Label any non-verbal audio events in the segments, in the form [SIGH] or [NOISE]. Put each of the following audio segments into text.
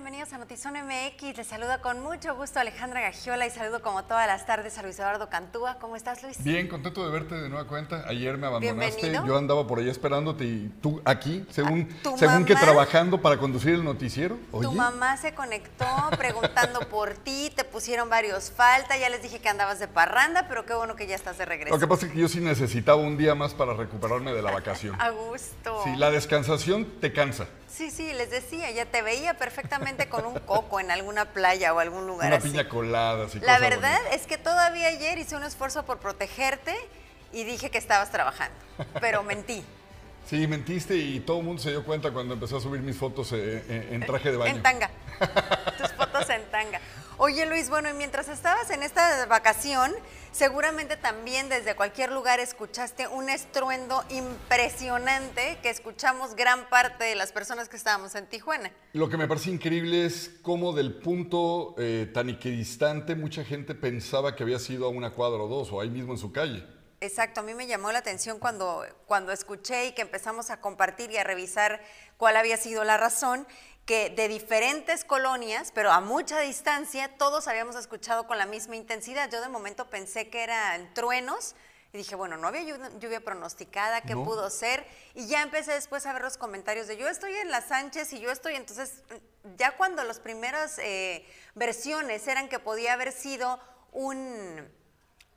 Bienvenidos a Notizón MX. Les saluda con mucho gusto Alejandra Gagiola y saludo como todas las tardes a Luis Eduardo Cantúa. ¿Cómo estás, Luis? Bien, contento de verte de nueva cuenta. Ayer me abandonaste, Bienvenido. yo andaba por ahí esperándote y tú aquí, según, ¿Tu según que trabajando para conducir el noticiero. Oye, Tu mamá se conectó preguntando por ti, te pusieron varios falta, ya les dije que andabas de parranda, pero qué bueno que ya estás de regreso. lo que pasa es que yo sí necesitaba un día más para recuperarme de la vacación. [LAUGHS] A gusto. Sí, la descansación te cansa. Sí, sí, les decía, ya te veía perfectamente con un coco en alguna playa o algún lugar Una así. piña colada, así La verdad bonita. es que todavía ayer hice un esfuerzo por protegerte y dije que estabas trabajando, pero mentí. Sí, mentiste y todo el mundo se dio cuenta cuando empecé a subir mis fotos eh, eh, en traje de baño. En tanga. Tus fotos en tanga. Oye Luis, bueno, y mientras estabas en esta vacación, seguramente también desde cualquier lugar escuchaste un estruendo impresionante que escuchamos gran parte de las personas que estábamos en Tijuana. Lo que me parece increíble es cómo del punto eh, tan equidistante mucha gente pensaba que había sido a una cuadra o dos, o ahí mismo en su calle. Exacto, a mí me llamó la atención cuando, cuando escuché y que empezamos a compartir y a revisar cuál había sido la razón, que de diferentes colonias, pero a mucha distancia, todos habíamos escuchado con la misma intensidad. Yo de momento pensé que eran truenos y dije, bueno, no había lluvia, pronosticada, ¿qué No. pudo ser? Y ya empecé después a ver los comentarios de yo estoy en las Sánchez y yo estoy, entonces ya cuando las primeras eh, versiones eran que podía haber sido un...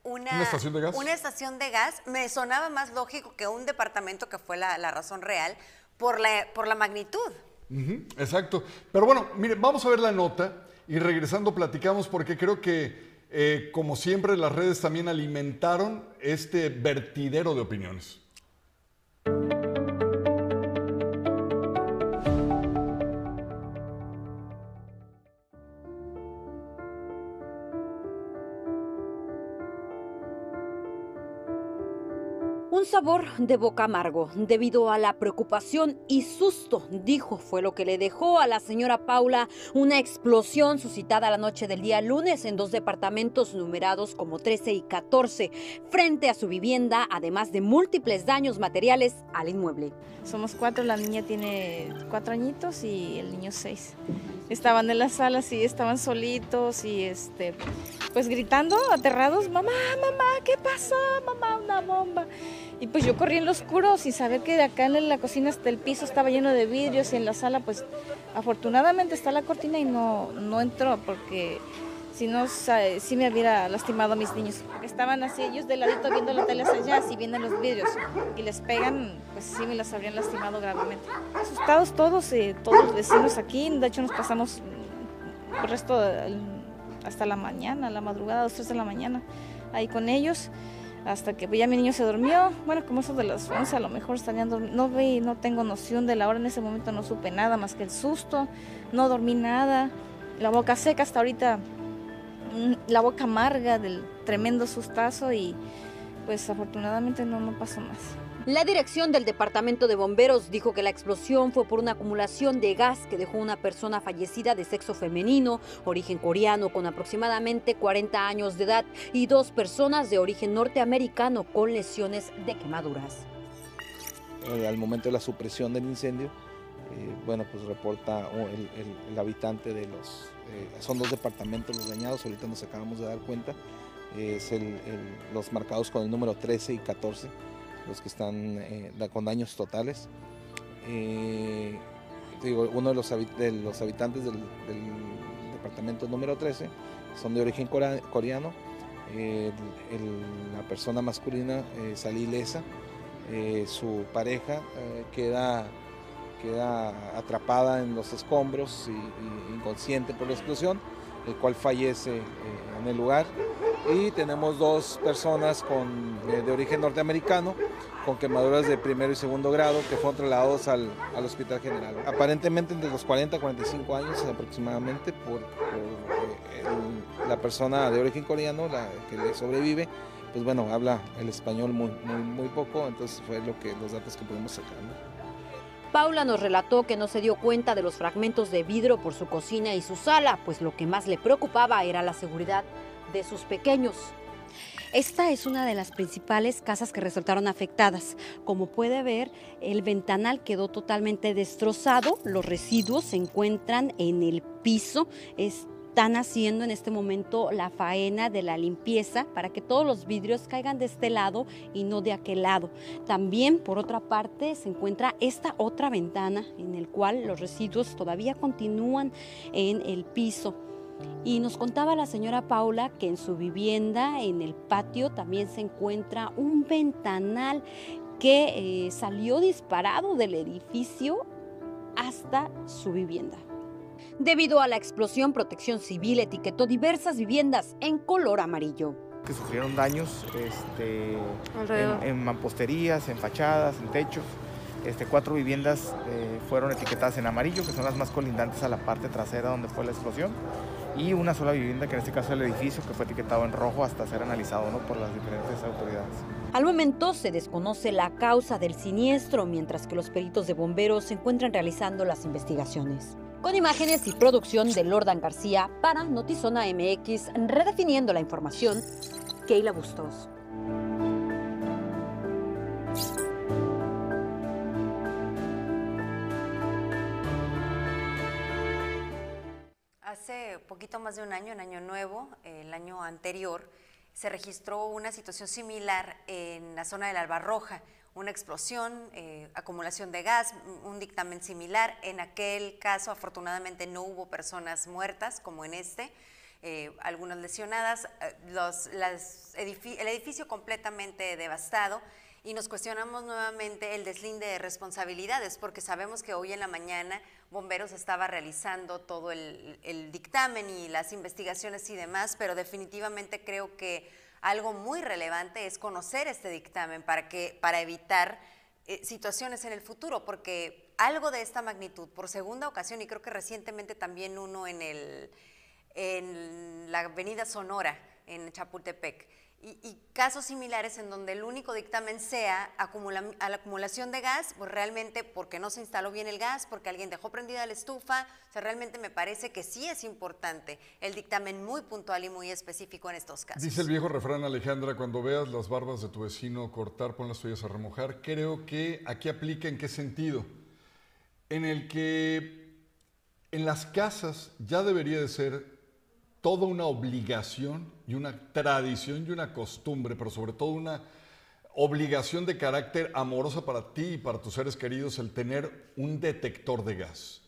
Una, ¿Una estación de gas? una estación de gas me sonaba más lógico que un departamento que fue la, la razón real por la, por la magnitud. Exacto. Pero bueno, mire, vamos a ver la nota y regresando platicamos porque creo que, eh, como siempre, las redes también alimentaron este vertidero de opiniones. Sabor de boca amargo debido a la preocupación y susto, dijo, fue lo que le dejó a la señora Paula una explosión suscitada la noche del día lunes en dos departamentos numerados como 13 y 14 frente a su vivienda, además de múltiples daños materiales al inmueble. Somos cuatro, la niña tiene cuatro añitos y el niño seis. Estaban en la sala, sí, estaban solitos y este, pues gritando, aterrados, mamá, mamá, ¿qué pasó? Mamá, una bomba. Y pues yo corrí en lo oscuro sin saber que de acá en la cocina hasta el piso estaba lleno de vidrios y en la sala pues afortunadamente está la cortina y no, no entró porque si no, sí me hubiera lastimado a mis niños. Estaban así ellos de ladito viendo la tele allá, si vienen los vidrios. Y les pegan, pues sí me las habrían lastimado gravemente. Asustados todos, eh, todos los vecinos aquí, de hecho nos pasamos el resto hasta la mañana, la madrugada, dos, tres de la mañana, ahí con ellos, hasta que pues, ya mi niño se durmió, bueno, como eso de las 11 a lo mejor estarían no vi, no tengo noción de la hora, en ese momento no supe nada más que el susto, no dormí nada, la boca seca hasta ahorita la boca amarga del tremendo sustazo y pues afortunadamente no, no pasó más. La dirección del Departamento de Bomberos dijo que la explosión fue por una acumulación de gas que dejó una persona fallecida de sexo femenino, origen coreano, con aproximadamente 40 años de edad, y dos personas de origen norteamericano con lesiones de quemaduras. Eh, al momento de la supresión del incendio, eh, bueno, pues reporta el, habitante de los, eh, son dos departamentos los dañados, ahorita nos acabamos de dar cuenta, es el- los marcados con el número 13 y 14, los que están eh, con daños totales. Digo, uno de los, los habitantes del, departamento número 13 son de origen coreano, la persona masculina sale ilesa, su pareja queda, queda atrapada en los escombros y, y inconsciente por la explosión, el cual fallece eh, en el lugar. Y tenemos dos personas con, eh, de origen norteamericano con quemaduras de primero y segundo grado que fueron trasladados al, al Hospital General. Aparentemente entre los 40 y 45 años aproximadamente por, por, eh, el- la persona de origen coreano, la que le sobrevive, pues bueno, habla el español muy, muy, muy poco, entonces fue lo que, los datos que pudimos sacar. ¿no? Paula nos relató que no se dio cuenta de los fragmentos de vidrio por su cocina y su sala, pues lo que más le preocupaba era la seguridad de sus pequeños. Esta es una de las principales casas que resultaron afectadas. Como puede ver, el ventanal quedó totalmente destrozado, los residuos se encuentran en el piso, están haciendo en este momento la faena de la limpieza para que todos los vidrios caigan de este lado y no de aquel lado. También, por otra parte, se encuentra esta otra ventana en el cual los residuos todavía continúan en el piso. Y nos contaba la señora Paula que en su vivienda, en el patio, también se encuentra un ventanal que eh, salió disparado del edificio hasta su vivienda. Debido a la explosión, Protección Civil etiquetó diversas viviendas en color amarillo. Que sufrieron daños este, en, en mamposterías, en fachadas, en techos. Este, cuatro viviendas eh, fueron etiquetadas en amarillo, que son las más colindantes a la parte trasera donde fue la explosión, y una sola vivienda, que en este caso es el edificio, que fue etiquetado en rojo hasta ser analizado ¿no? por las diferentes autoridades. Al momento se desconoce la causa del siniestro, mientras que los peritos de bomberos se encuentran realizando las investigaciones. Con imágenes y producción de Lordan García para Notizona MX, redefiniendo la información, Keila Bustos. Hace poquito más de un año, en Año Nuevo, el año anterior, se registró una situación similar en la zona de la Albarroja, una explosión, eh, acumulación de gas, un dictamen similar. En aquel caso, afortunadamente, no hubo personas muertas como en este, eh, algunas lesionadas, eh, el edificio completamente devastado. Y nos cuestionamos nuevamente el deslinde de responsabilidades, porque sabemos que hoy en la mañana Bomberos estaba realizando todo el, dictamen y las investigaciones y demás, pero definitivamente creo que algo muy relevante es conocer este dictamen para, que, para evitar eh, situaciones en el futuro, porque algo de esta magnitud, por segunda ocasión, y creo que recientemente también uno en, el, en la avenida Sonora, en Chapultepec, y, casos similares en donde el único dictamen sea acumula, a la acumulación de gas, pues realmente porque no se instaló bien el gas, porque alguien dejó prendida la estufa, o sea, realmente me parece que sí es importante el dictamen muy puntual y muy específico en estos casos. Dice el viejo refrán Alejandra, cuando veas las barbas de tu vecino cortar, pon las tuyas a remojar. Creo que aquí aplica en qué sentido. En el que en las casas ya debería de ser toda una obligación y una tradición y una costumbre, pero sobre todo una obligación de carácter amorosa para ti y para tus seres queridos el tener un detector de gas.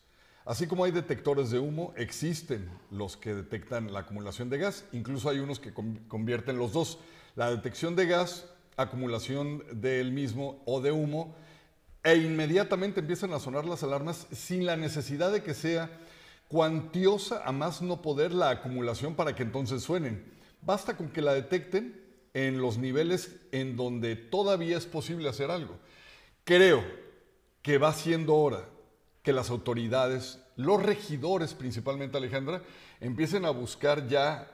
Así como hay detectores de humo, existen los que detectan la acumulación de gas, incluso hay unos que convierten los dos, la detección de gas, acumulación del mismo o de humo, e inmediatamente empiezan a sonar las alarmas sin la necesidad de que sea cuantiosa a más no poder la acumulación para que entonces suenen. Basta con que la detecten en los niveles en donde todavía es posible hacer algo. Creo que va siendo hora que las autoridades, los regidores principalmente Alejandra, empiecen a buscar ya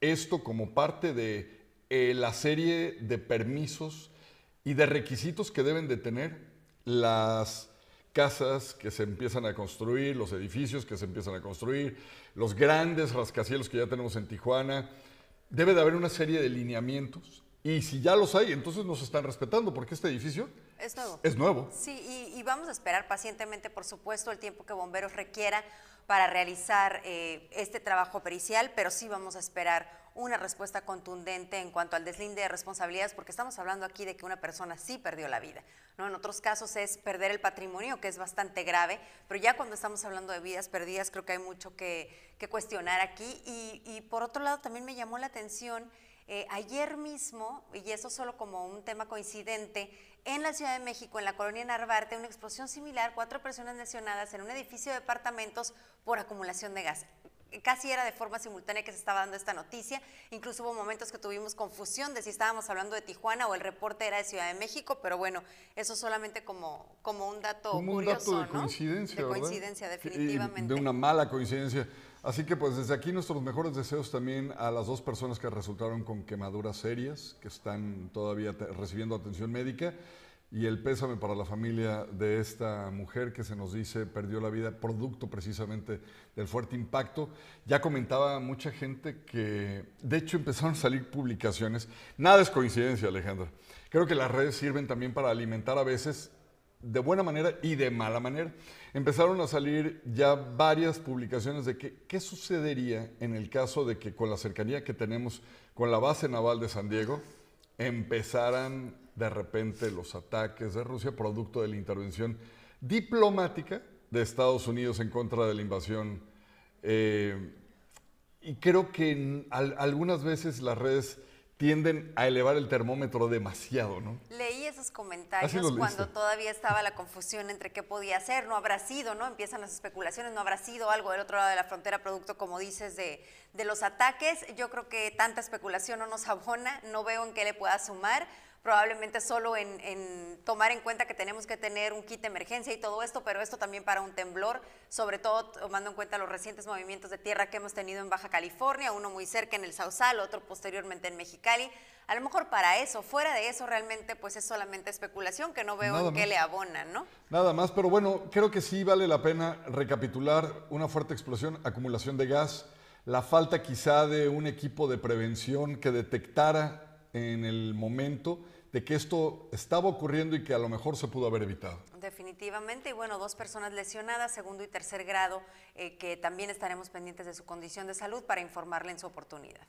esto como parte de eh, la serie de permisos y de requisitos que deben de tener las casas que se empiezan a construir, los edificios que se empiezan a construir, los grandes rascacielos que ya tenemos en Tijuana. Debe de haber una serie de lineamientos y si ya los hay, entonces nos están respetando porque este edificio es nuevo. Es nuevo. Sí, y, y vamos a esperar pacientemente, por supuesto, el tiempo que Bomberos requiera para realizar eh, este trabajo pericial, pero sí vamos a esperar una respuesta contundente en cuanto al deslinde de responsabilidades, porque estamos hablando aquí de que una persona sí perdió la vida. ¿no? En otros casos es perder el patrimonio, que es bastante grave, pero ya cuando estamos hablando de vidas perdidas, creo que hay mucho que, cuestionar aquí. Y, y, por otro lado, también me llamó la atención eh, ayer mismo, y eso solo como un tema coincidente, en la Ciudad de México, en la colonia Narvarte, una explosión similar, cuatro personas lesionadas en un edificio de departamentos por acumulación de gas casi era de forma simultánea que se estaba dando esta noticia. Incluso hubo momentos que tuvimos confusión de si estábamos hablando de Tijuana o el reporte era de Ciudad de México, pero bueno, eso solamente como, como un dato como curioso, un dato de coincidencia, De coincidencia, definitivamente. de una mala coincidencia. Así que pues desde aquí nuestros mejores deseos también a las dos personas que resultaron con quemaduras serias, que están todavía recibiendo atención médica y el pésame para la familia de esta mujer que se nos dice perdió la vida producto precisamente del fuerte impacto. Ya comentaba mucha gente que, de hecho, empezaron a salir publicaciones. Nada es coincidencia, Alejandra. Creo que las redes sirven también para alimentar a veces de buena manera y de mala manera. Empezaron a salir ya varias publicaciones de que, qué sucedería en el caso de que con la cercanía que tenemos con la base naval de San Diego empezaran de repente los ataques de Rusia producto de la intervención diplomática de Estados Unidos en contra de la invasión. Eh, y creo que algunas veces las redes tienden a elevar el termómetro demasiado, ¿no? Leí esos comentarios cuando todavía estaba la confusión entre qué podía ser, no habrá sido, ¿no? Empiezan las especulaciones, no habrá sido algo del otro lado de la frontera producto, como dices, de, de los ataques. Yo creo que tanta especulación no nos [LAUGHS] abona, no veo en qué le pueda sumar probablemente solo en, tomar en cuenta que tenemos que tener un kit de emergencia y todo esto, pero esto también para un temblor, sobre todo tomando en cuenta los recientes movimientos de tierra que hemos tenido en Baja California, uno muy cerca en el Sausal, otro posteriormente en Mexicali. A lo mejor para eso, fuera de eso realmente pues es solamente especulación que no veo en qué le abonan, ¿no? Nada más, pero bueno, creo que sí vale la pena recapitular una fuerte explosión, acumulación de gas, la falta quizá de un equipo de prevención que detectara en el momento de que esto estaba ocurriendo y que a lo mejor se pudo haber evitado. Definitivamente, y bueno, dos personas lesionadas, segundo y tercer grado, eh, que también estaremos pendientes de su condición de salud para informarle en su oportunidad.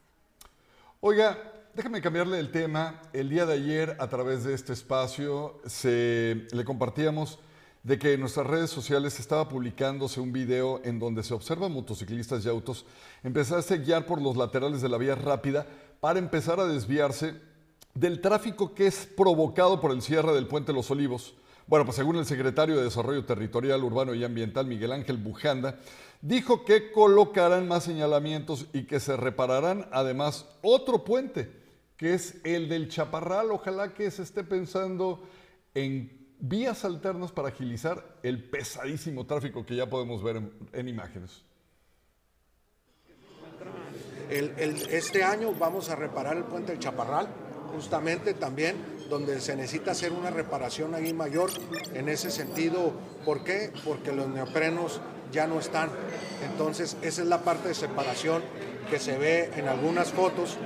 Oiga, déjame cambiarle el tema. El día de ayer, a través de este espacio, se, le compartíamos de que en nuestras redes sociales estaba publicándose un video en donde se observan motociclistas y autos empezarse a guiar por los laterales de la vía rápida para empezar a desviarse del tráfico que es provocado por el cierre del puente Los Olivos. Bueno, pues según el secretario de Desarrollo Territorial, Urbano y Ambiental, Miguel Ángel Bujanda, dijo que colocarán más señalamientos y que se repararán además otro puente, que es el del Chaparral. Ojalá que se esté pensando en vías alternas para agilizar el pesadísimo tráfico que ya podemos ver en, imágenes. este año vamos a reparar el puente del Chaparral justamente también donde se necesita hacer una reparación ahí mayor en ese sentido. ¿Por qué? Porque los neoprenos ya no están. Entonces, esa es la parte de separación que se ve en algunas fotos,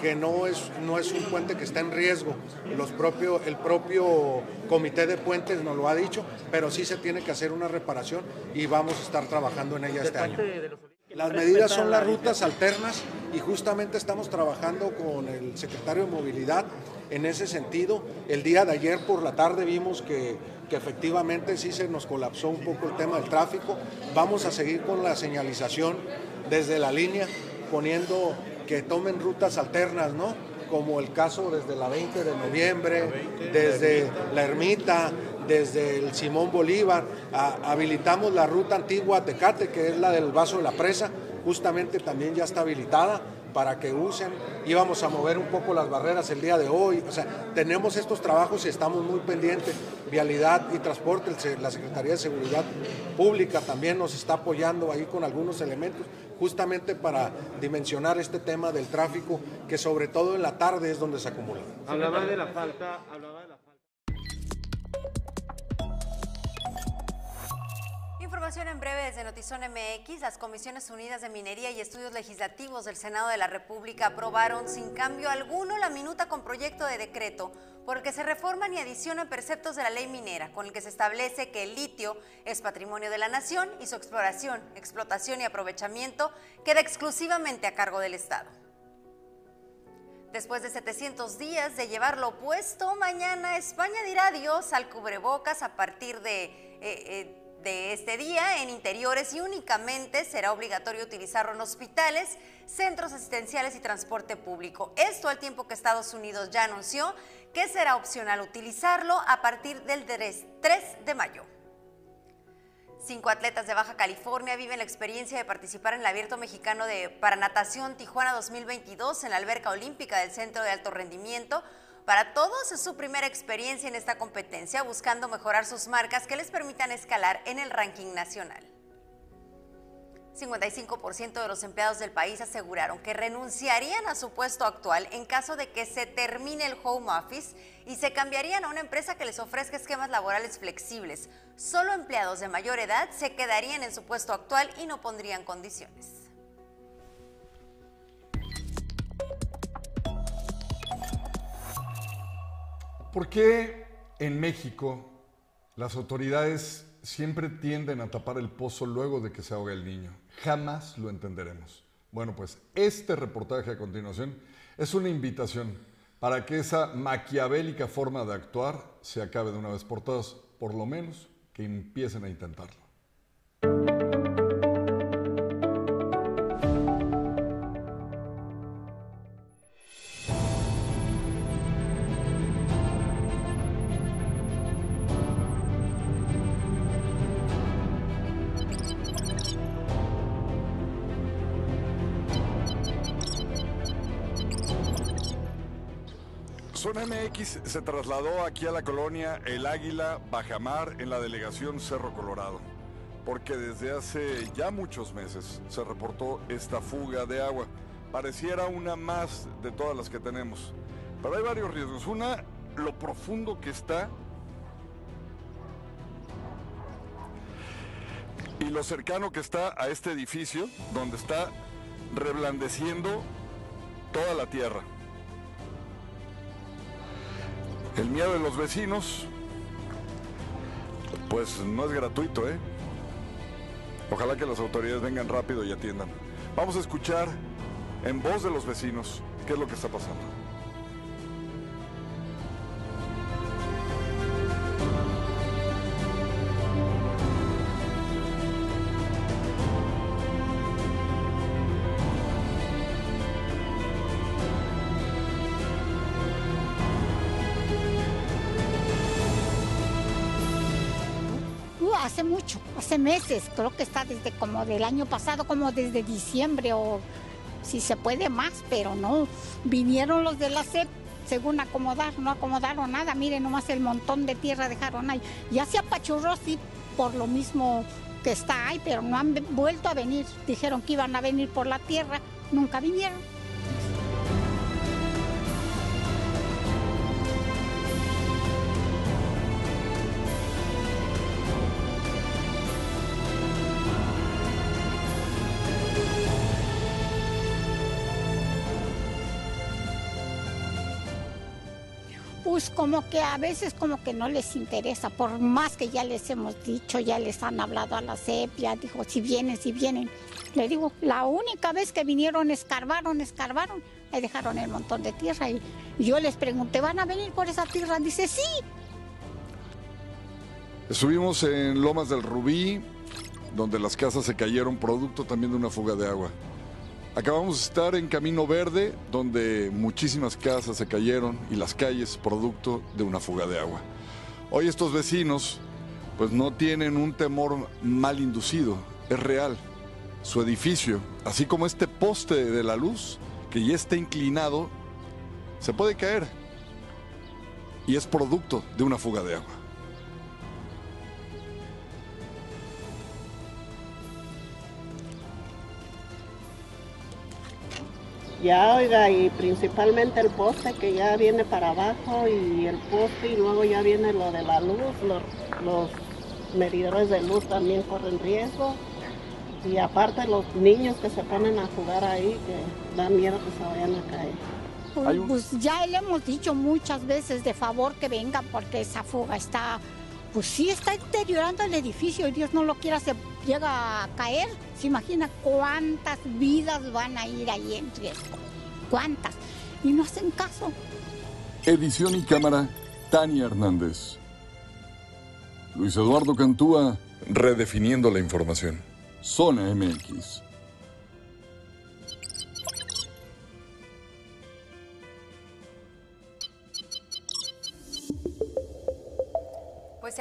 que no es, no es un puente que está en riesgo. Los propio, el propio comité de puentes nos lo ha dicho, pero sí se tiene que hacer una reparación y vamos a estar trabajando en ella este año. Las medidas son las rutas alternas y justamente estamos trabajando con el secretario de Movilidad en ese sentido. El día de ayer por la tarde vimos que, que, efectivamente sí se nos colapsó un poco el tema del tráfico. Vamos a seguir con la señalización desde la línea, poniendo que tomen rutas alternas, ¿no? Como el caso desde la 20 de noviembre, desde la ermita, desde el Simón Bolívar, habilitamos la ruta antigua Tecate, que es la del vaso de la presa, justamente también ya está habilitada para que usen. Íbamos a mover un poco las barreras el día de hoy. O sea, tenemos estos trabajos y estamos muy pendientes. Vialidad y Transporte, la Secretaría de Seguridad Pública también nos está apoyando ahí con algunos elementos, justamente para dimensionar este tema del tráfico, que sobre todo en la tarde es donde se acumula. Hablaba de la falta, Información en breve desde Notizón MX. Las Comisiones Unidas de Minería y Estudios Legislativos del Senado de la República aprobaron sin cambio alguno la minuta con proyecto de decreto por el que se reforman y adicionan preceptos de la ley minera, con el que se establece que el litio es patrimonio de la nación y su exploración, explotación y aprovechamiento queda exclusivamente a cargo del Estado. Después de 700 días de llevarlo puesto, mañana España dirá adiós al cubrebocas a partir de... Eh, eh, de este día en interiores y únicamente será obligatorio utilizarlo en hospitales, centros asistenciales y transporte público. Esto al tiempo que Estados Unidos ya anunció que será opcional utilizarlo a partir del 3 de mayo. Cinco atletas de Baja California viven la experiencia de participar en el Abierto Mexicano de Paranatación Tijuana 2022 en la alberca olímpica del Centro de Alto Rendimiento para todos es su primera experiencia en esta competencia, buscando mejorar sus marcas que les permitan escalar en el ranking nacional. 55% de los empleados del país aseguraron que renunciarían a su puesto actual en caso de que se termine el home office y se cambiarían a una empresa que les ofrezca esquemas laborales flexibles. Solo empleados de mayor edad se quedarían en su puesto actual y no pondrían condiciones. ¿Por qué en México las autoridades siempre tienden a tapar el pozo luego de que se ahoga el niño? Jamás lo entenderemos. Bueno, pues este reportaje a continuación es una invitación para que esa maquiavélica forma de actuar se acabe de una vez por todas, por lo menos que empiecen a intentarlo. Se trasladó aquí a la colonia El Águila Bajamar en la delegación Cerro Colorado, porque desde hace ya muchos meses se reportó esta fuga de agua. Pareciera una más de todas las que tenemos, pero hay varios riesgos. Una, lo profundo que está y lo cercano que está a este edificio, donde está reblandeciendo toda la tierra. El miedo de los vecinos, pues no es gratuito, ¿eh? Ojalá que las autoridades vengan rápido y atiendan. Vamos a escuchar en voz de los vecinos qué es lo que está pasando. Meses, creo que está desde como del año pasado, como desde diciembre o si se puede más, pero no. Vinieron los de la SEP según acomodar, no acomodaron nada, miren nomás el montón de tierra dejaron ahí. Ya se apachurró, sí, por lo mismo que está ahí, pero no han vuelto a venir. Dijeron que iban a venir por la tierra, nunca vinieron. Pues como que a veces como que no les interesa, por más que ya les hemos dicho, ya les han hablado a la CEP, ya dijo, si vienen, si vienen. Le digo, la única vez que vinieron, escarbaron, escarbaron, ahí dejaron el montón de tierra y yo les pregunté, ¿van a venir por esa tierra? Dice, sí. Estuvimos en Lomas del Rubí, donde las casas se cayeron producto también de una fuga de agua. Acabamos de estar en Camino Verde, donde muchísimas casas se cayeron y las calles producto de una fuga de agua. Hoy estos vecinos pues no tienen un temor mal inducido, es real. Su edificio, así como este poste de la luz que ya está inclinado, se puede caer y es producto de una fuga de agua. Ya, oiga, y principalmente el poste que ya viene para abajo y el poste y luego ya viene lo de la luz, los, los medidores de luz también corren riesgo. Y aparte los niños que se ponen a jugar ahí, que dan miedo que se vayan a caer. Pues, pues ya le hemos dicho muchas veces de favor que venga porque esa fuga está, pues sí está deteriorando el edificio y Dios no lo quiera, se llega a caer. ¿Se imagina cuántas vidas van a ir ahí en riesgo? ¿Cuántas? Y no hacen caso. Edición y cámara, Tania Hernández. Luis Eduardo Cantúa, redefiniendo la información. Zona MX.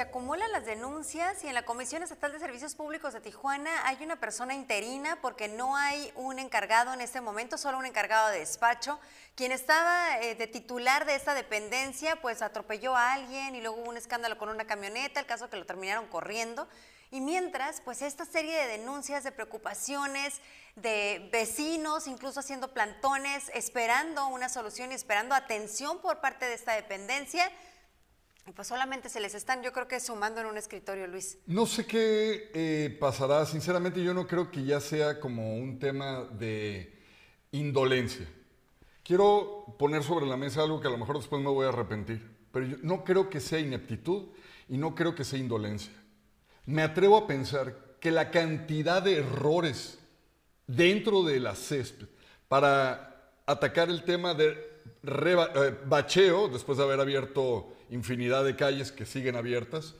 Se acumulan las denuncias y en la Comisión Estatal de Servicios Públicos de Tijuana hay una persona interina porque no hay un encargado en este momento, solo un encargado de despacho. Quien estaba eh, de titular de esta dependencia, pues atropelló a alguien y luego hubo un escándalo con una camioneta, el caso que lo terminaron corriendo. Y mientras, pues esta serie de denuncias, de preocupaciones, de vecinos, incluso haciendo plantones, esperando una solución y esperando atención por parte de esta dependencia, pues solamente se les están, yo creo que sumando en un escritorio, Luis. No sé qué eh, pasará, sinceramente yo no creo que ya sea como un tema de indolencia. Quiero poner sobre la mesa algo que a lo mejor después me voy a arrepentir, pero yo no creo que sea ineptitud y no creo que sea indolencia. Me atrevo a pensar que la cantidad de errores dentro de la césped para atacar el tema de eh, bacheo, después de haber abierto infinidad de calles que siguen abiertas,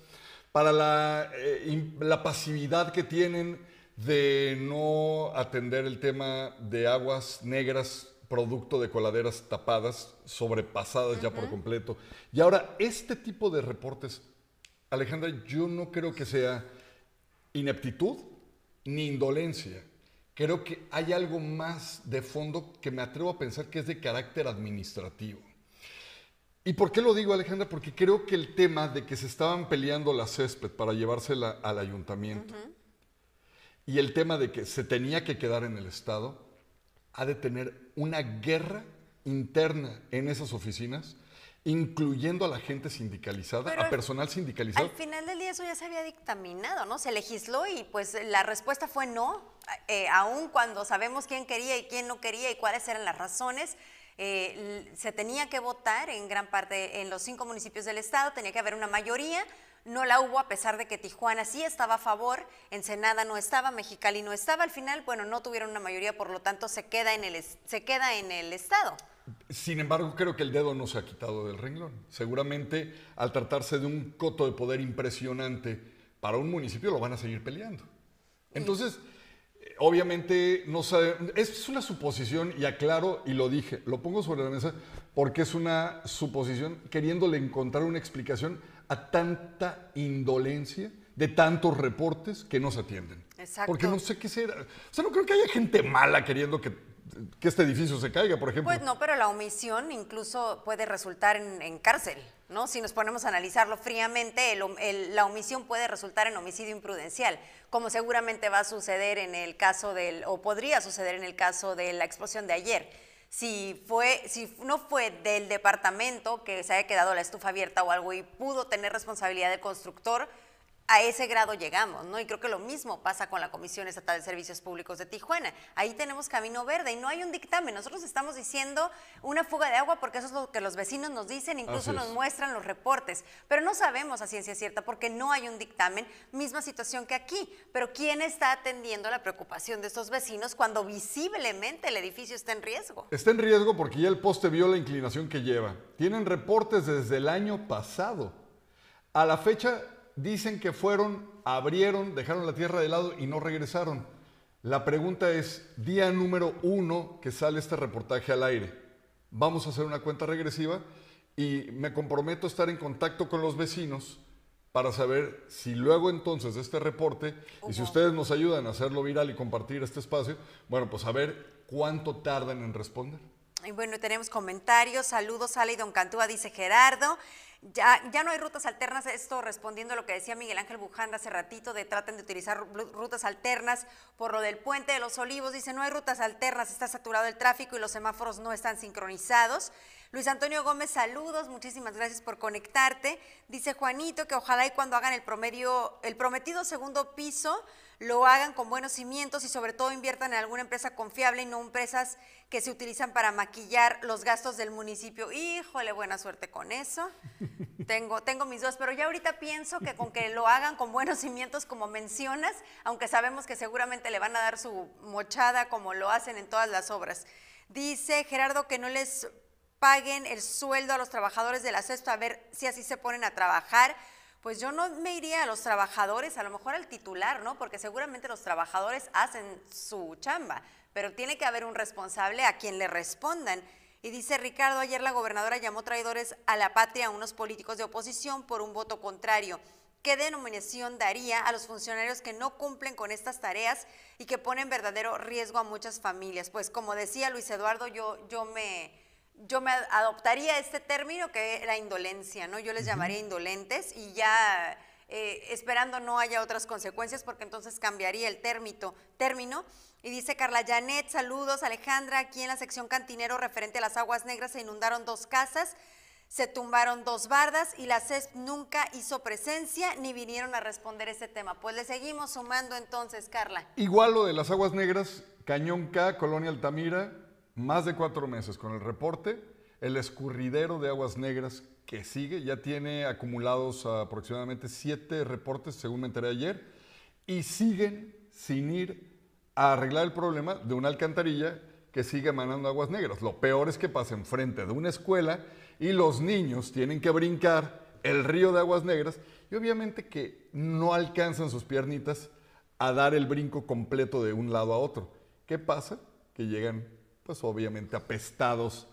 para la, eh, la pasividad que tienen de no atender el tema de aguas negras producto de coladeras tapadas, sobrepasadas ya por completo. Y ahora, este tipo de reportes, Alejandra, yo no creo que sea ineptitud ni indolencia. Creo que hay algo más de fondo que me atrevo a pensar que es de carácter administrativo. ¿Y por qué lo digo, Alejandra? Porque creo que el tema de que se estaban peleando la césped para llevársela al ayuntamiento y el tema de que se tenía que quedar en el Estado, ha de tener una guerra interna en esas oficinas, incluyendo a la gente sindicalizada, a personal sindicalizado. Al final del día eso ya se había dictaminado, ¿no? Se legisló y pues la respuesta fue no, eh, aun cuando sabemos quién quería y quién no quería y cuáles eran las razones. Eh, se tenía que votar en gran parte en los cinco municipios del estado, tenía que haber una mayoría, no la hubo a pesar de que Tijuana sí estaba a favor, Ensenada no estaba, Mexicali no estaba. Al final, bueno, no tuvieron una mayoría, por lo tanto se queda en el, se queda en el Estado. Sin embargo, creo que el dedo no se ha quitado del renglón. Seguramente, al tratarse de un coto de poder impresionante para un municipio, lo van a seguir peleando. Entonces, obviamente, no sabe, es una suposición, y aclaro, y lo dije, lo pongo sobre la mesa, porque es una suposición queriéndole encontrar una explicación a tanta indolencia de tantos reportes que no se atienden. Exacto. Porque no sé qué será. O sea, no creo que haya gente mala queriendo que, que este edificio se caiga, por ejemplo. Pues no, pero la omisión incluso puede resultar en, cárcel, ¿no? Si nos ponemos a analizarlo fríamente, la omisión puede resultar en homicidio imprudencial, como seguramente va a suceder en el caso del, o podría suceder en el caso de la explosión de ayer si, fue, si no fue del departamento que se haya quedado la estufa abierta o algo y pudo tener responsabilidad de constructor, a ese grado llegamos, ¿no? Y creo que lo mismo pasa con la Comisión Estatal de Servicios Públicos de Tijuana. Ahí tenemos camino verde y no hay un dictamen. Nosotros estamos diciendo una fuga de agua porque eso es lo que los vecinos nos dicen, incluso nos muestran los reportes, pero no sabemos a ciencia cierta porque no hay un dictamen, misma situación que aquí. Pero ¿quién está atendiendo la preocupación de estos vecinos cuando visiblemente el edificio está en riesgo? Está en riesgo porque ya el poste vio la inclinación que lleva. Tienen reportes desde el año pasado. A la fecha dicen que fueron, abrieron, dejaron la tierra de lado y no regresaron. La pregunta es, día número uno que sale este reportaje al aire, vamos a hacer una cuenta regresiva y me comprometo a estar en contacto con los vecinos para saber si luego entonces de este reporte, y si ustedes nos ayudan a hacerlo viral y compartir este espacio, bueno, pues a ver cuánto tardan en responder. Y bueno, tenemos comentarios, saludos, Ale y Don Cantúa, dice Gerardo. Ya, ya no hay rutas alternas, esto respondiendo a lo que decía Miguel Ángel Bujanda hace ratito, de traten de utilizar rutas alternas por lo del puente de los olivos, dice no hay rutas alternas, está saturado el tráfico y los semáforos no están sincronizados. Luis Antonio Gómez, saludos, muchísimas gracias por conectarte. Dice Juanito que ojalá y cuando hagan el promedio, el prometido segundo piso, lo hagan con buenos cimientos y sobre todo inviertan en alguna empresa confiable y no empresas que se utilizan para maquillar los gastos del municipio. Híjole, buena suerte con eso. [LAUGHS] tengo, tengo mis dos, pero ya ahorita pienso que con que lo hagan con buenos cimientos como mencionas, aunque sabemos que seguramente le van a dar su mochada como lo hacen en todas las obras. Dice Gerardo que no les paguen el sueldo a los trabajadores de la CESPA, a ver si así se ponen a trabajar pues yo no me iría a los trabajadores, a lo mejor al titular, ¿no? Porque seguramente los trabajadores hacen su chamba, pero tiene que haber un responsable a quien le respondan. Y dice Ricardo, ayer la gobernadora llamó traidores a la patria a unos políticos de oposición por un voto contrario. ¿Qué denominación daría a los funcionarios que no cumplen con estas tareas y que ponen verdadero riesgo a muchas familias? Pues como decía Luis Eduardo, yo, yo me, yo me adoptaría este término que es la indolencia, ¿no? Yo les llamaría indolentes y ya eh, esperando no haya otras consecuencias porque entonces cambiaría el término. término. Y dice Carla Janet, saludos Alejandra, aquí en la sección cantinero referente a las aguas negras se inundaron dos casas, se tumbaron dos bardas y la CESP nunca hizo presencia ni vinieron a responder ese tema. Pues le seguimos sumando entonces, Carla. Igual lo de las aguas negras, Cañón K, Colonia Altamira, más de cuatro meses con el reporte, el escurridero de aguas negras que sigue, ya tiene acumulados aproximadamente siete reportes, según me enteré ayer, y siguen sin ir a arreglar el problema de una alcantarilla que sigue emanando aguas negras. Lo peor es que pasa enfrente de una escuela y los niños tienen que brincar el río de aguas negras y obviamente que no alcanzan sus piernitas a dar el brinco completo de un lado a otro. ¿Qué pasa? Que llegan, pues obviamente, apestados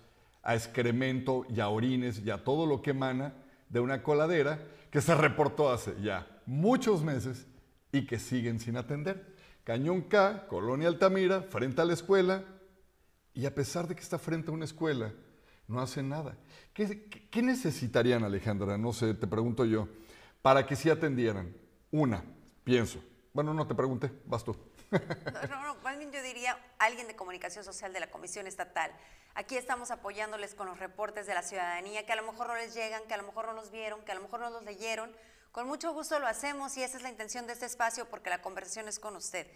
a excremento y a orines y a todo lo que emana de una coladera que se reportó hace ya muchos meses y que siguen sin atender. Cañón K, Colonia Altamira, frente a la escuela, y a pesar de que está frente a una escuela, no hacen nada. ¿Qué, necesitarían, Alejandra? No sé, te pregunto yo, para que sí atendieran. Una, pienso. Bueno, no te pregunté, vas tú. No, no, yo diría alguien de comunicación social de la Comisión Estatal. Aquí estamos apoyándoles con los reportes de la ciudadanía, que a lo mejor no les llegan, que a lo mejor no los vieron, que a lo mejor no los leyeron. Con mucho gusto lo hacemos y esa es la intención de este espacio porque la conversación es con usted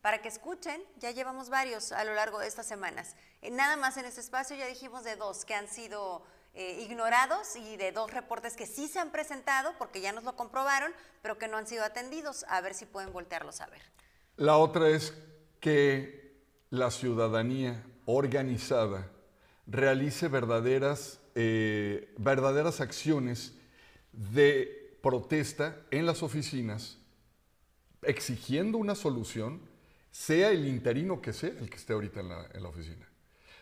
para que escuchen. Ya llevamos varios a lo largo de estas semanas. Eh, nada más en este espacio ya dijimos de dos que han sido eh, ignorados y de dos reportes que sí se han presentado porque ya nos lo comprobaron, pero que no han sido atendidos. A ver si pueden voltearlos a ver. La otra es que la ciudadanía organizada realice verdaderas, eh, verdaderas acciones de protesta en las oficinas exigiendo una solución sea el interino que sea el que esté ahorita en la, oficina.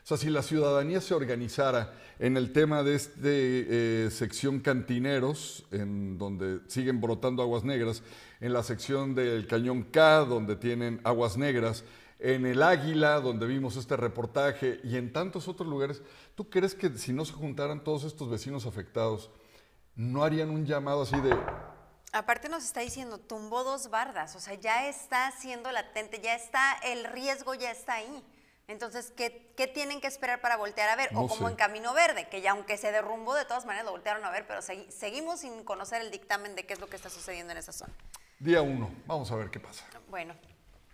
O sea, si la ciudadanía se organizara en el tema de esta eh, sección cantineros, en donde siguen brotando aguas negras, en la sección del Cañón K, donde tienen aguas negras, en el Águila, donde vimos este reportaje, y en tantos otros lugares, ¿tú crees que si no se juntaran todos estos vecinos afectados, no harían un llamado así de, Aparte nos está diciendo, tumbó dos bardas, o sea, ya está siendo latente, ya está, el riesgo ya está ahí. Entonces, ¿qué, qué tienen que esperar para voltear a ver? o como en Camino Verde, que ya aunque se derrumbó, de todas maneras lo voltearon a ver, pero seguimos sin conocer el dictamen de qué es lo que está sucediendo en esa zona. Día uno, vamos a ver qué pasa. Bueno,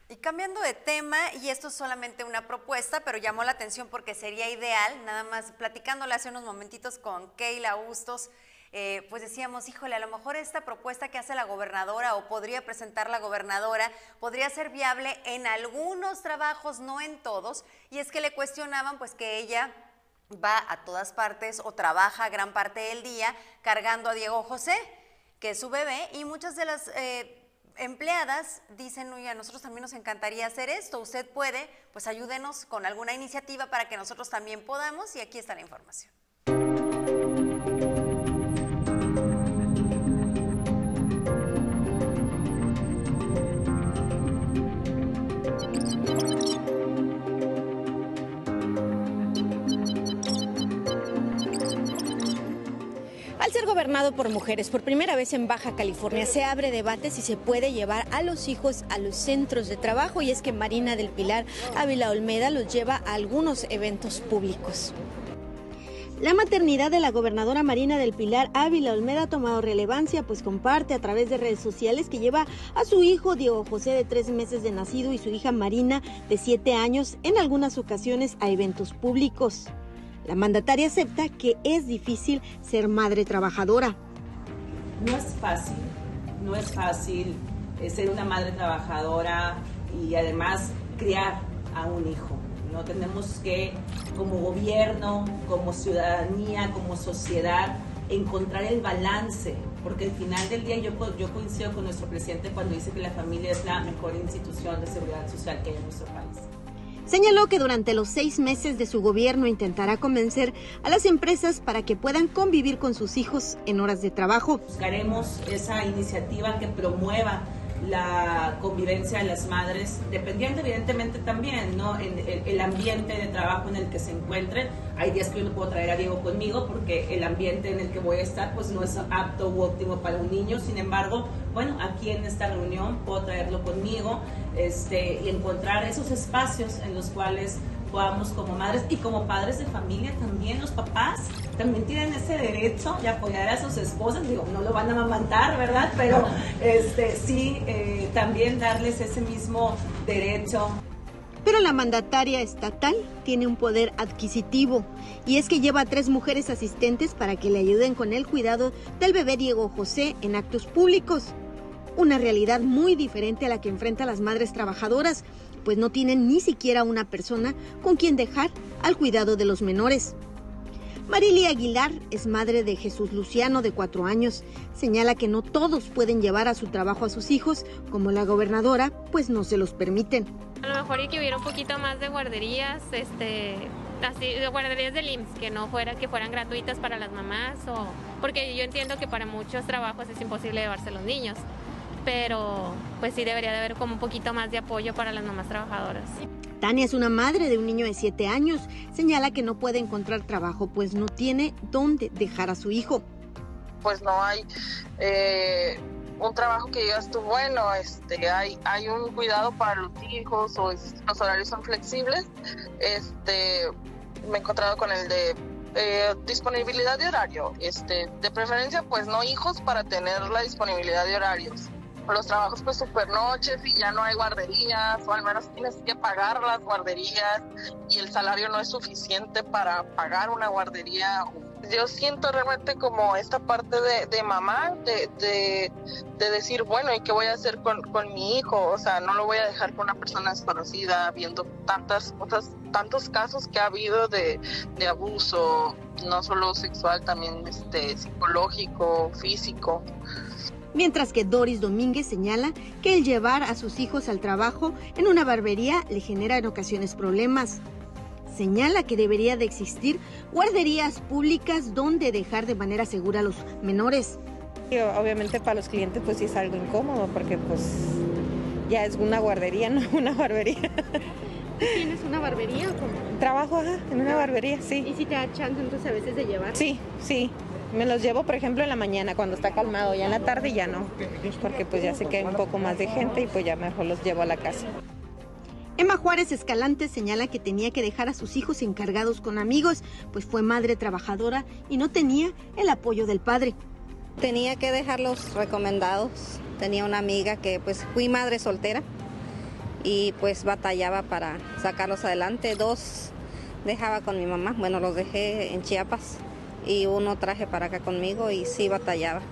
y cambiando de tema, y esto es solamente una propuesta, pero llamó la atención porque sería ideal, nada más platicándole hace unos momentitos con Keila Bustos, eh, pues decíamos, híjole, a lo mejor esta propuesta que hace la gobernadora o podría presentar la gobernadora podría ser viable en algunos trabajos, no en todos, y es que le cuestionaban pues que ella va a todas partes o trabaja gran parte del día cargando a Diego José, que es su bebé, y muchas de las... Eh, empleadas dicen, oye, a nosotros también nos encantaría hacer esto, usted puede, pues ayúdenos con alguna iniciativa para que nosotros también podamos y aquí está la información. Gobernado por mujeres por primera vez en Baja California, se abre debate si se puede llevar a los hijos a los centros de trabajo y es que Marina del Pilar Ávila Olmeda los lleva a algunos eventos públicos. La maternidad de la gobernadora Marina del Pilar Ávila Olmeda ha tomado relevancia, pues comparte a través de redes sociales que lleva a su hijo Diego José de tres meses de nacido y su hija Marina de siete años en algunas ocasiones a eventos públicos. La mandataria acepta que es difícil ser madre trabajadora. No es fácil, no es fácil eh, ser una madre trabajadora y además criar a un hijo. No tenemos que, como gobierno, como ciudadanía, como sociedad, encontrar el balance, porque al final del día yo, yo coincido con nuestro presidente cuando dice que la familia es la mejor institución de seguridad social que hay en nuestro país. Señaló que durante los seis meses de su gobierno intentará convencer a las empresas para que puedan convivir con sus hijos en horas de trabajo. Buscaremos esa iniciativa que promueva la convivencia de las madres, dependiendo evidentemente también, ¿no? En el, ambiente de trabajo en el que se encuentren. Hay días que yo no puedo traer a Diego conmigo porque el ambiente en el que voy a estar pues no es apto u óptimo para un niño. Sin embargo, bueno, aquí en esta reunión puedo traerlo conmigo este, y encontrar esos espacios en los cuales podamos como madres y como padres de familia también, los papás también tienen ese derecho de apoyar a sus esposas, digo, no lo van a amamantar, ¿verdad? Pero [LAUGHS] este, sí, eh, también darles ese mismo derecho. Pero la mandataria estatal tiene un poder adquisitivo y es que lleva a tres mujeres asistentes para que le ayuden con el cuidado del bebé Diego José en actos públicos. Una realidad muy diferente a la que enfrentan las madres trabajadoras, pues no tienen ni siquiera una persona con quien dejar al cuidado de los menores. Marilia Aguilar es madre de Jesús Luciano de cuatro años. Señala que no todos pueden llevar a su trabajo a sus hijos, como la gobernadora, pues no se los permiten. A lo mejor y que hubiera un poquito más de guarderías, este, así, de guarderías del IMSS, que no fuera, que fueran gratuitas para las mamás, o porque yo entiendo que para muchos trabajos es imposible llevarse los niños pero pues sí debería de haber como un poquito más de apoyo para las mamás trabajadoras. Tania es una madre de un niño de 7 años. Señala que no puede encontrar trabajo pues no tiene dónde dejar a su hijo. Pues no hay eh, un trabajo que digas tú, bueno, este, hay, hay un cuidado para los hijos o los horarios son flexibles. Este, me he encontrado con el de eh, disponibilidad de horario. Este, de preferencia, pues no hijos para tener la disponibilidad de horarios los trabajos pues super noches y ya no hay guarderías o al menos tienes que pagar las guarderías y el salario no es suficiente para pagar una guardería. Yo siento realmente como esta parte de, mamá, de, decir, bueno, ¿y qué voy a hacer con, mi hijo? O sea, no lo voy a dejar con una persona desconocida, viendo tantas cosas, tantos casos que ha habido de, de abuso, no solo sexual, también este, psicológico, físico mientras que Doris Domínguez señala que el llevar a sus hijos al trabajo en una barbería le genera en ocasiones problemas. Señala que debería de existir guarderías públicas donde dejar de manera segura a los menores. obviamente para los clientes pues sí es algo incómodo porque pues ya es una guardería, [LAUGHS] no una barbería. ¿Tienes una barbería o cómo? Trabajo en una barbería, sí. ¿Y si te da chance entonces a veces de llevar? Sí, sí. Me los llevo, por ejemplo, en la mañana cuando está calmado, ya en la tarde ya no, porque pues ya sé que hay un poco más de gente y pues ya mejor los llevo a la casa. Emma Juárez Escalante señala que tenía que dejar a sus hijos encargados con amigos, pues fue madre trabajadora y no tenía el apoyo del padre. Tenía que dejarlos recomendados. Tenía una amiga que pues fui madre soltera y pues batallaba para sacarlos adelante. Dos dejaba con mi mamá, bueno, los dejé en Chiapas y uno traje para acá conmigo y sí batallaba.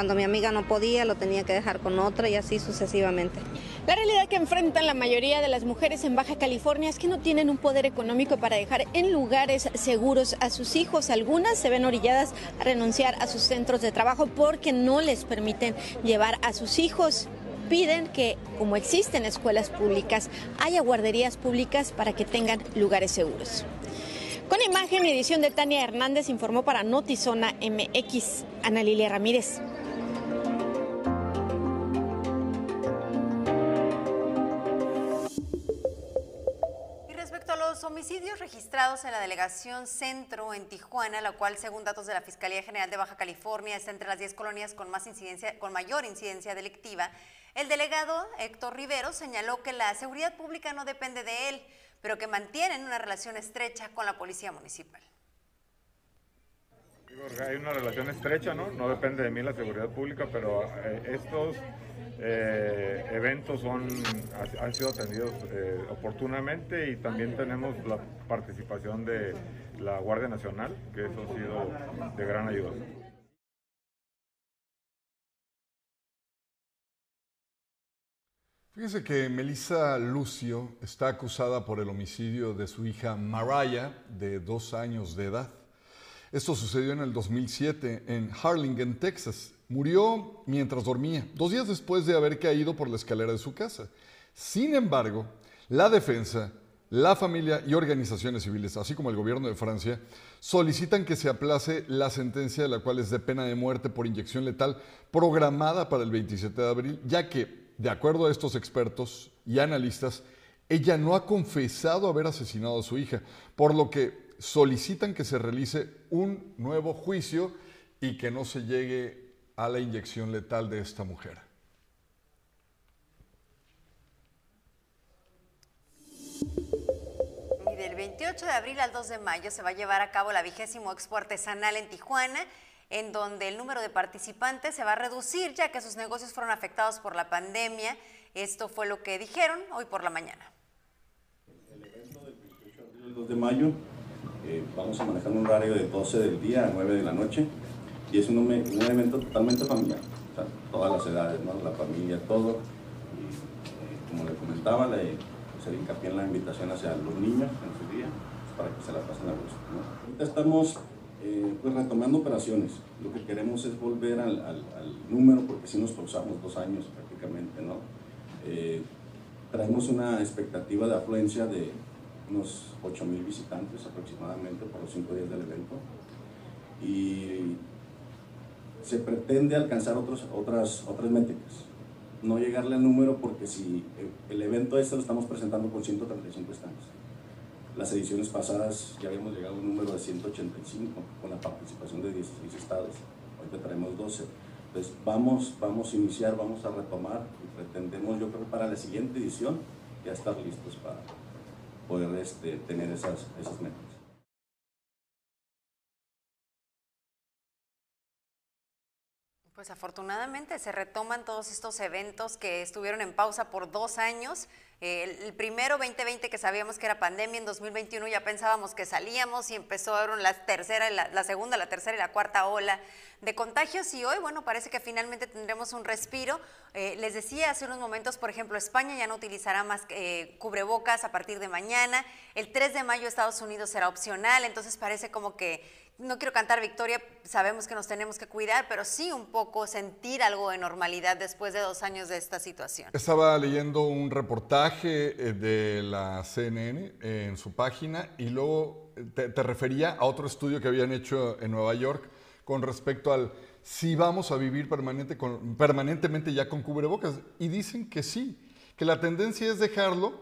Cuando mi amiga no podía, lo tenía que dejar con otra y así sucesivamente. La realidad que enfrentan la mayoría de las mujeres en Baja California es que no tienen un poder económico para dejar en lugares seguros a sus hijos. Algunas se ven orilladas a renunciar a sus centros de trabajo porque no les permiten llevar a sus hijos piden que, como existen escuelas públicas, haya guarderías públicas para que tengan lugares seguros. Con imagen y edición de Tania Hernández informó para Notizona MX Ana Lilia Ramírez. Homicidios registrados en la delegación Centro en Tijuana, la cual según datos de la Fiscalía General de Baja California está entre las 10 colonias con más incidencia con mayor incidencia delictiva, el delegado Héctor Rivero señaló que la seguridad pública no depende de él, pero que mantienen una relación estrecha con la policía municipal. Hay una relación estrecha, ¿no? No depende de mí la seguridad pública, pero eh, estos eh, eventos son, han sido atendidos eh, oportunamente y también tenemos la participación de la Guardia Nacional, que eso ha sido de gran ayuda. Fíjese que Melissa Lucio está acusada por el homicidio de su hija Mariah, de dos años de edad. Esto sucedió en el 2007 en Harlingen, Texas. Murió mientras dormía, dos días después de haber caído por la escalera de su casa. Sin embargo, la defensa, la familia y organizaciones civiles, así como el gobierno de Francia, solicitan que se aplace la sentencia de la cual es de pena de muerte por inyección letal programada para el 27 de abril, ya que de acuerdo a estos expertos y analistas, ella no ha confesado haber asesinado a su hija, por lo que solicitan que se realice un nuevo juicio y que no se llegue a la inyección letal de esta mujer. Y del 28 de abril al 2 de mayo se va a llevar a cabo la vigésimo expo artesanal en Tijuana, en donde el número de participantes se va a reducir ya que sus negocios fueron afectados por la pandemia. Esto fue lo que dijeron hoy por la mañana. El evento del 28 de abril al 2 de mayo eh, vamos a manejar un horario de 12 del día a 9 de la noche y es un, un totalmente familiar, todas las edades, ¿no? la familia, todo. Eh, como le comentaba, le hacer hincapié en la invitación hacia los niños en su día, pues, para que se la pasen a gusto. Ahorita estamos eh, pues retomando operaciones, lo que queremos es volver al, al, número, porque si nos pausamos dos años prácticamente, ¿no? Eh, traemos una expectativa de afluencia de unos 8 mil visitantes aproximadamente por los cinco días del evento y se pretende alcanzar otros, otras, otras métricas. No llegarle al número porque si el evento este lo estamos presentando con 135 stands. Las ediciones pasadas ya habíamos llegado a un número de 185 con la participación de 16 estados. Ahorita traemos 12. Entonces vamos, vamos a iniciar, vamos a retomar y pretendemos yo creo para la siguiente edición ya estar listos para poder este, tener esas, esas. Pues afortunadamente se retoman todos estos eventos que estuvieron en pausa por dos años. El, el, primero 2020 que sabíamos que era pandemia, en 2021 ya pensábamos que salíamos y empezaron la tercera, la, la segunda, la tercera y la cuarta ola de contagios y hoy, bueno, parece que finalmente tendremos un respiro. Eh, les decía hace unos momentos, por ejemplo, España ya no utilizará más eh, cubrebocas a partir de mañana. El 3 de mayo Estados Unidos será opcional, entonces parece como que no quiero cantar victoria, sabemos que nos tenemos que cuidar, pero sí un poco sentir algo de normalidad después de dos años de esta situación. Estaba leyendo un reportaje eh, de la CNN en su página y luego te, te refería a otro estudio que habían hecho en Nueva York con respecto al si vamos a vivir permanentemente ya con cubrebocas. Y dicen que sí, que la tendencia es dejarlo,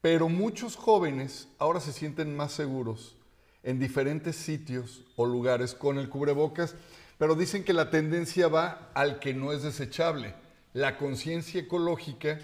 pero muchos jóvenes ahora se sienten más seguros en diferentes sitios o lugares con el cubrebocas, pero dicen que la tendencia va al que no es desechable. La conciencia ecológica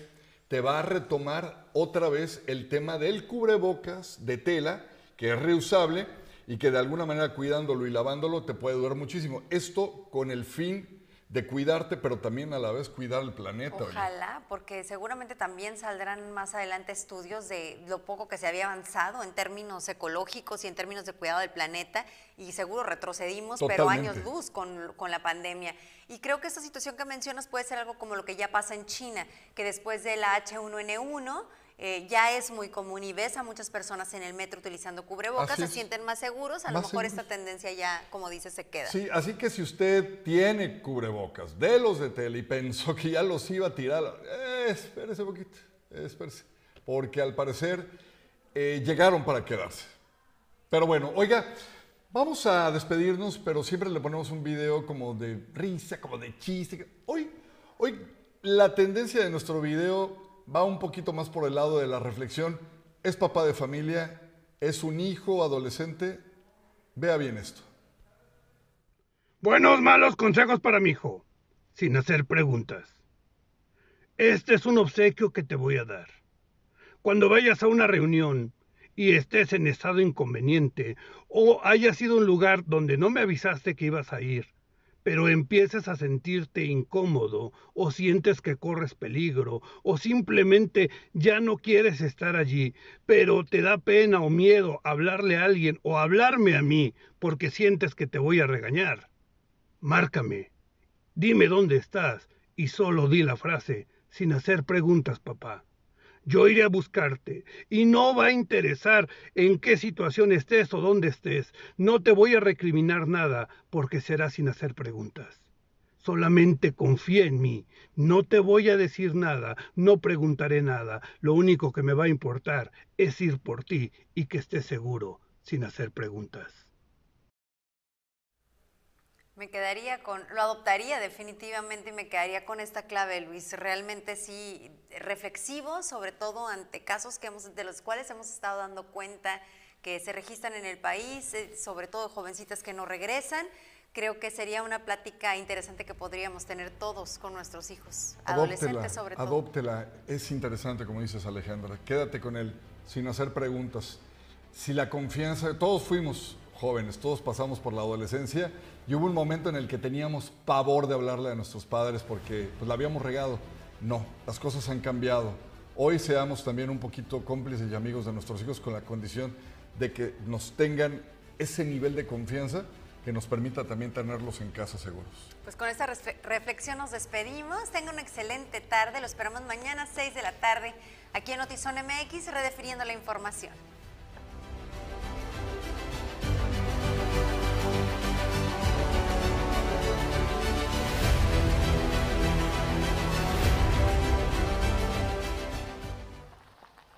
te va a retomar otra vez el tema del cubrebocas de tela, que es reusable, y que de alguna manera cuidándolo y lavándolo te puede durar muchísimo. Esto con el fin de cuidarte, pero también a la vez cuidar el planeta. Ojalá, oye. porque seguramente también saldrán más adelante estudios de lo poco que se había avanzado en términos ecológicos y en términos de cuidado del planeta, y seguro retrocedimos, Totalmente. pero años luz con, con la pandemia. Y creo que esta situación que mencionas puede ser algo como lo que ya pasa en China, que después de la H1N1 eh, ya es muy común y ves a muchas personas en el metro utilizando cubrebocas, se sienten más seguros, a lo mejor seguros. esta tendencia ya, como dice, se queda. Sí, así que si usted tiene cubrebocas de los de tele y pensó que ya los iba a tirar, eh, espérese un poquito, espérese, porque al parecer eh, llegaron para quedarse. Pero bueno, oiga, vamos a despedirnos, pero siempre le ponemos un video como de risa, como de chiste. Hoy, hoy la tendencia de nuestro video va un poquito más por el lado de la reflexión. Es papá de familia, es un hijo adolescente. Vea bien esto. Buenos, malos consejos para mi hijo, sin hacer preguntas. Este es un obsequio que te voy a dar. Cuando vayas a una reunión y estés en estado inconveniente o hayas ido a un lugar donde no me avisaste que ibas a ir, pero empiezas a sentirte incómodo o sientes que corres peligro o simplemente ya no quieres estar allí, pero te da pena o miedo hablarle a alguien o hablarme a mí porque sientes que te voy a regañar. Márcame, dime dónde estás y solo di la frase sin hacer preguntas, papá yo iré a buscarte y no va a interesar en qué situación estés o dónde estés. No te voy a recriminar nada porque será sin hacer preguntas. Solamente confía en mí. No te voy a decir nada, no preguntaré nada. Lo único que me va a importar es ir por ti y que estés seguro, sin hacer preguntas. Me quedaría con, lo adoptaría definitivamente y me quedaría con esta clave, Luis. Realmente sí, reflexivo, sobre todo ante casos que hemos, de los cuales hemos estado dando cuenta que se registran en el país, eh, sobre todo jovencitas que no regresan. Creo que sería una plática interesante que podríamos tener todos con nuestros hijos, adolescentes sobre todo. Adóptela, es interesante como dices Alejandra, quédate con él sin hacer preguntas. Si la confianza, todos fuimos jóvenes, todos pasamos por la adolescencia y hubo un momento en el que teníamos pavor de hablarle a nuestros padres porque pues, la habíamos regado. No, las cosas han cambiado. Hoy seamos también un poquito cómplices y amigos de nuestros hijos con la condición de que nos tengan ese nivel de confianza que nos permita también tenerlos en casa seguros. Pues con esta reflexión nos despedimos. Tenga una excelente tarde. Lo esperamos mañana a 6 de la tarde aquí en Notizón MX, redefiniendo la información.